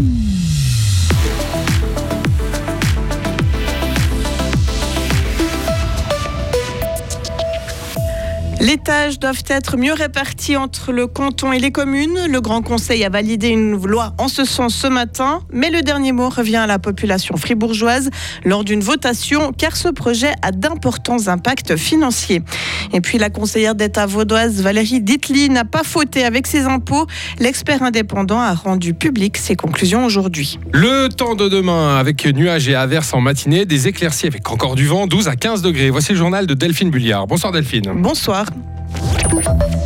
mm -hmm. Les tâches doivent être mieux réparties entre le canton et les communes. Le Grand Conseil a validé une loi en ce sens ce matin, mais le dernier mot revient à la population fribourgeoise lors d'une votation, car ce projet a d'importants impacts financiers. Et puis la conseillère d'État vaudoise Valérie Ditli n'a pas fauté avec ses impôts. L'expert indépendant a rendu public ses conclusions aujourd'hui. Le temps de demain avec nuages et averses en matinée, des éclaircies avec encore du vent, 12 à 15 degrés. Voici le journal de Delphine Bulliard. Bonsoir Delphine. Bonsoir. Thank you.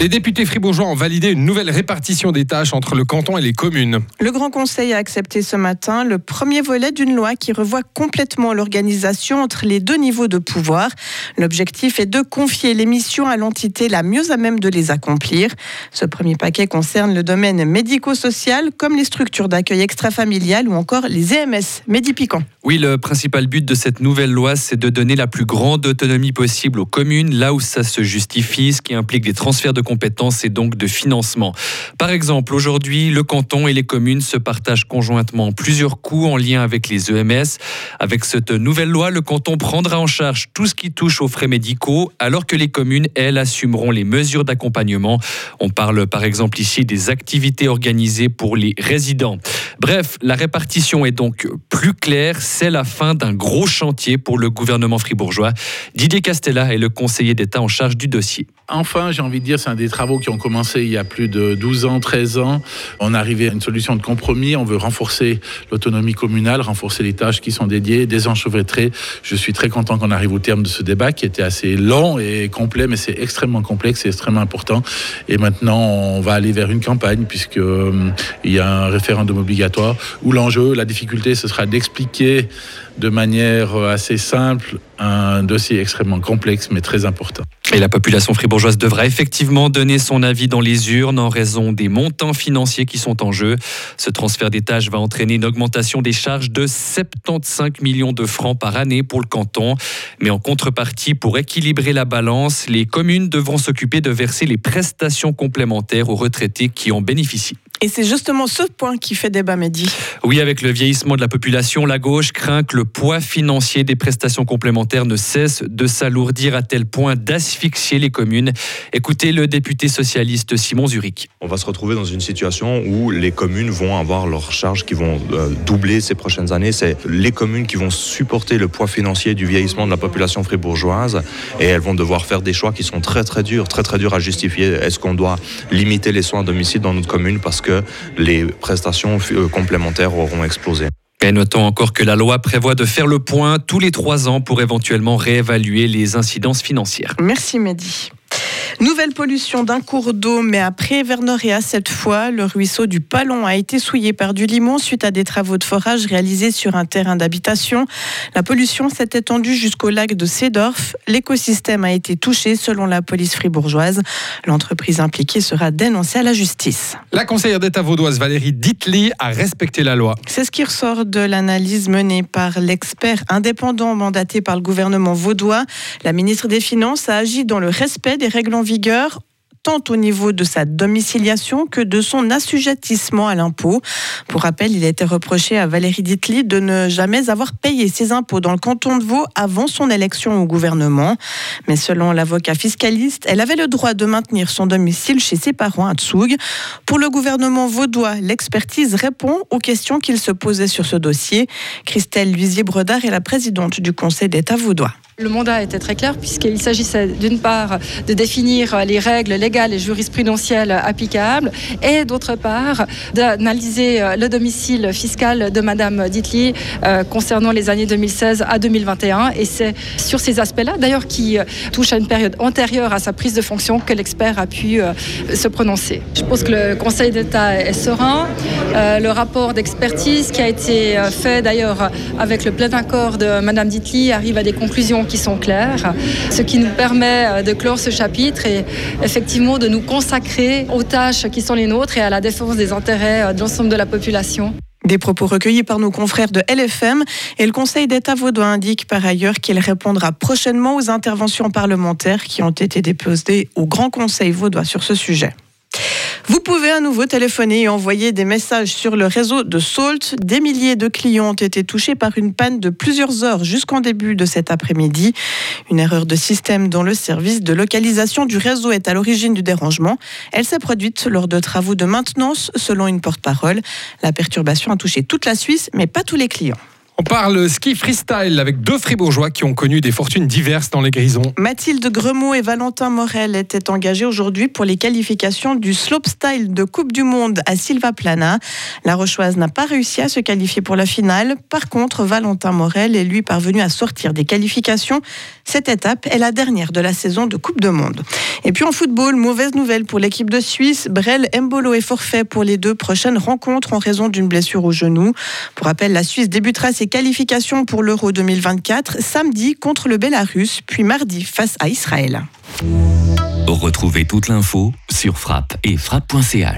Les députés fribourgeois ont validé une nouvelle répartition des tâches entre le canton et les communes. Le Grand Conseil a accepté ce matin le premier volet d'une loi qui revoit complètement l'organisation entre les deux niveaux de pouvoir. L'objectif est de confier les missions à l'entité la mieux à même de les accomplir. Ce premier paquet concerne le domaine médico-social comme les structures d'accueil extrafamiliales ou encore les EMS Médipiquant. Oui, le principal but de cette nouvelle loi, c'est de donner la plus grande autonomie possible aux communes, là où ça se justifie, ce qui implique des transferts de compétences et donc de financement. Par exemple, aujourd'hui, le canton et les communes se partagent conjointement plusieurs coûts en lien avec les EMS. Avec cette nouvelle loi, le canton prendra en charge tout ce qui touche aux frais médicaux, alors que les communes, elles, assumeront les mesures d'accompagnement. On parle par exemple ici des activités organisées pour les résidents. Bref, la répartition est donc plus claire. C'est la fin d'un gros chantier pour le gouvernement fribourgeois. Didier Castella est le conseiller d'État en charge du dossier. Enfin, j'ai envie de dire, c'est un des travaux qui ont commencé il y a plus de 12 ans, 13 ans. On est arrivé à une solution de compromis. On veut renforcer l'autonomie communale, renforcer les tâches qui sont dédiées, désenchevêtrer. Je suis très content qu'on arrive au terme de ce débat qui était assez long et complet, mais c'est extrêmement complexe et extrêmement important. Et maintenant, on va aller vers une campagne puisque euh, il y a un référendum obligatoire où l'enjeu, la difficulté, ce sera d'expliquer de manière assez simple un dossier extrêmement complexe mais très important. Et la population fribourgeoise devra effectivement donner son avis dans les urnes en raison des montants financiers qui sont en jeu. Ce transfert des tâches va entraîner une augmentation des charges de 75 millions de francs par année pour le canton. Mais en contrepartie, pour équilibrer la balance, les communes devront s'occuper de verser les prestations complémentaires aux retraités qui en bénéficient. Et c'est justement ce point qui fait débat, Mehdi. Oui, avec le vieillissement de la population, la gauche craint que le poids financier des prestations complémentaires ne cesse de s'alourdir à tel point d'asphyxier les communes. Écoutez le député socialiste Simon Zurich. On va se retrouver dans une situation où les communes vont avoir leurs charges qui vont euh, doubler ces prochaines années. C'est les communes qui vont supporter le poids financier du vieillissement de la population fribourgeoise et elles vont devoir faire des choix qui sont très très durs, très très durs à justifier. Est-ce qu'on doit limiter les soins à domicile dans notre commune parce que que les prestations euh, complémentaires auront explosé. Et notons encore que la loi prévoit de faire le point tous les trois ans pour éventuellement réévaluer les incidences financières. Merci Mehdi. Nouvelle pollution d'un cours d'eau, mais après Vernoréa cette fois, le ruisseau du Palon a été souillé par du limon suite à des travaux de forage réalisés sur un terrain d'habitation. La pollution s'est étendue jusqu'au lac de Sédorf. L'écosystème a été touché selon la police fribourgeoise. L'entreprise impliquée sera dénoncée à la justice. La conseillère d'État vaudoise Valérie Ditli a respecté la loi. C'est ce qui ressort de l'analyse menée par l'expert indépendant mandaté par le gouvernement vaudois. La ministre des Finances a agi dans le respect des règles en vigueur tant au niveau de sa domiciliation que de son assujettissement à l'impôt. Pour rappel, il a été reproché à Valérie Ditli de ne jamais avoir payé ses impôts dans le canton de Vaud avant son élection au gouvernement. Mais selon l'avocat fiscaliste, elle avait le droit de maintenir son domicile chez ses parents à Tsoug. Pour le gouvernement vaudois, l'expertise répond aux questions qu'il se posait sur ce dossier. Christelle Luisier-Bredard est la présidente du Conseil d'État vaudois. Le mandat était très clair puisqu'il s'agissait d'une part de définir les règles légales et jurisprudentielles applicables et d'autre part d'analyser le domicile fiscal de Madame Ditli euh, concernant les années 2016 à 2021 et c'est sur ces aspects-là d'ailleurs qui euh, touchent à une période antérieure à sa prise de fonction que l'expert a pu euh, se prononcer. Je pense que le Conseil d'État est serein. le rapport d'expertise qui a été fait d'ailleurs avec le plein accord de Madame Ditli arrive à des conclusions qui sont claires, ce qui nous permet euh, de clore ce chapitre et effectivement de nous consacrer aux tâches qui sont les nôtres et à la défense des intérêts euh, de l'ensemble de la population. Des propos recueillis par nos confrères de LFM et le Conseil d'État vaudois indique par ailleurs qu'il répondra prochainement aux interventions parlementaires qui ont été déposées au Grand Conseil vaudois sur ce sujet. Vous pouvez à nouveau téléphoner et envoyer des messages sur le réseau de Salt. Des milliers de clients ont été touchés par une panne de plusieurs heures jusqu'en début de cet après-midi. Une erreur de système dans le service de localisation du réseau est à l'origine du dérangement. Elle s'est produite lors de travaux de maintenance, selon une porte-parole. La perturbation a touché toute la Suisse, mais pas tous les clients. On parle ski freestyle avec deux fribourgeois qui ont connu des fortunes diverses dans les grisons. Mathilde Gremaud et Valentin Morel étaient engagés aujourd'hui pour les qualifications du slopestyle de Coupe du Monde à Silva Plana. La Rochoise n'a pas réussi à se qualifier pour la finale. Par contre, Valentin Morel est lui parvenu à sortir des qualifications. Cette étape est la dernière de la saison de Coupe du Monde. Et puis en football, mauvaise nouvelle pour l'équipe de Suisse. Brel Mbolo est forfait pour les deux prochaines rencontres en raison d'une blessure au genou. Pour rappel, la Suisse débutera ses qualifications pour l'Euro 2024 samedi contre le Bélarus, puis mardi face à Israël. Retrouvez toute l'info sur frappe et frappe.ch.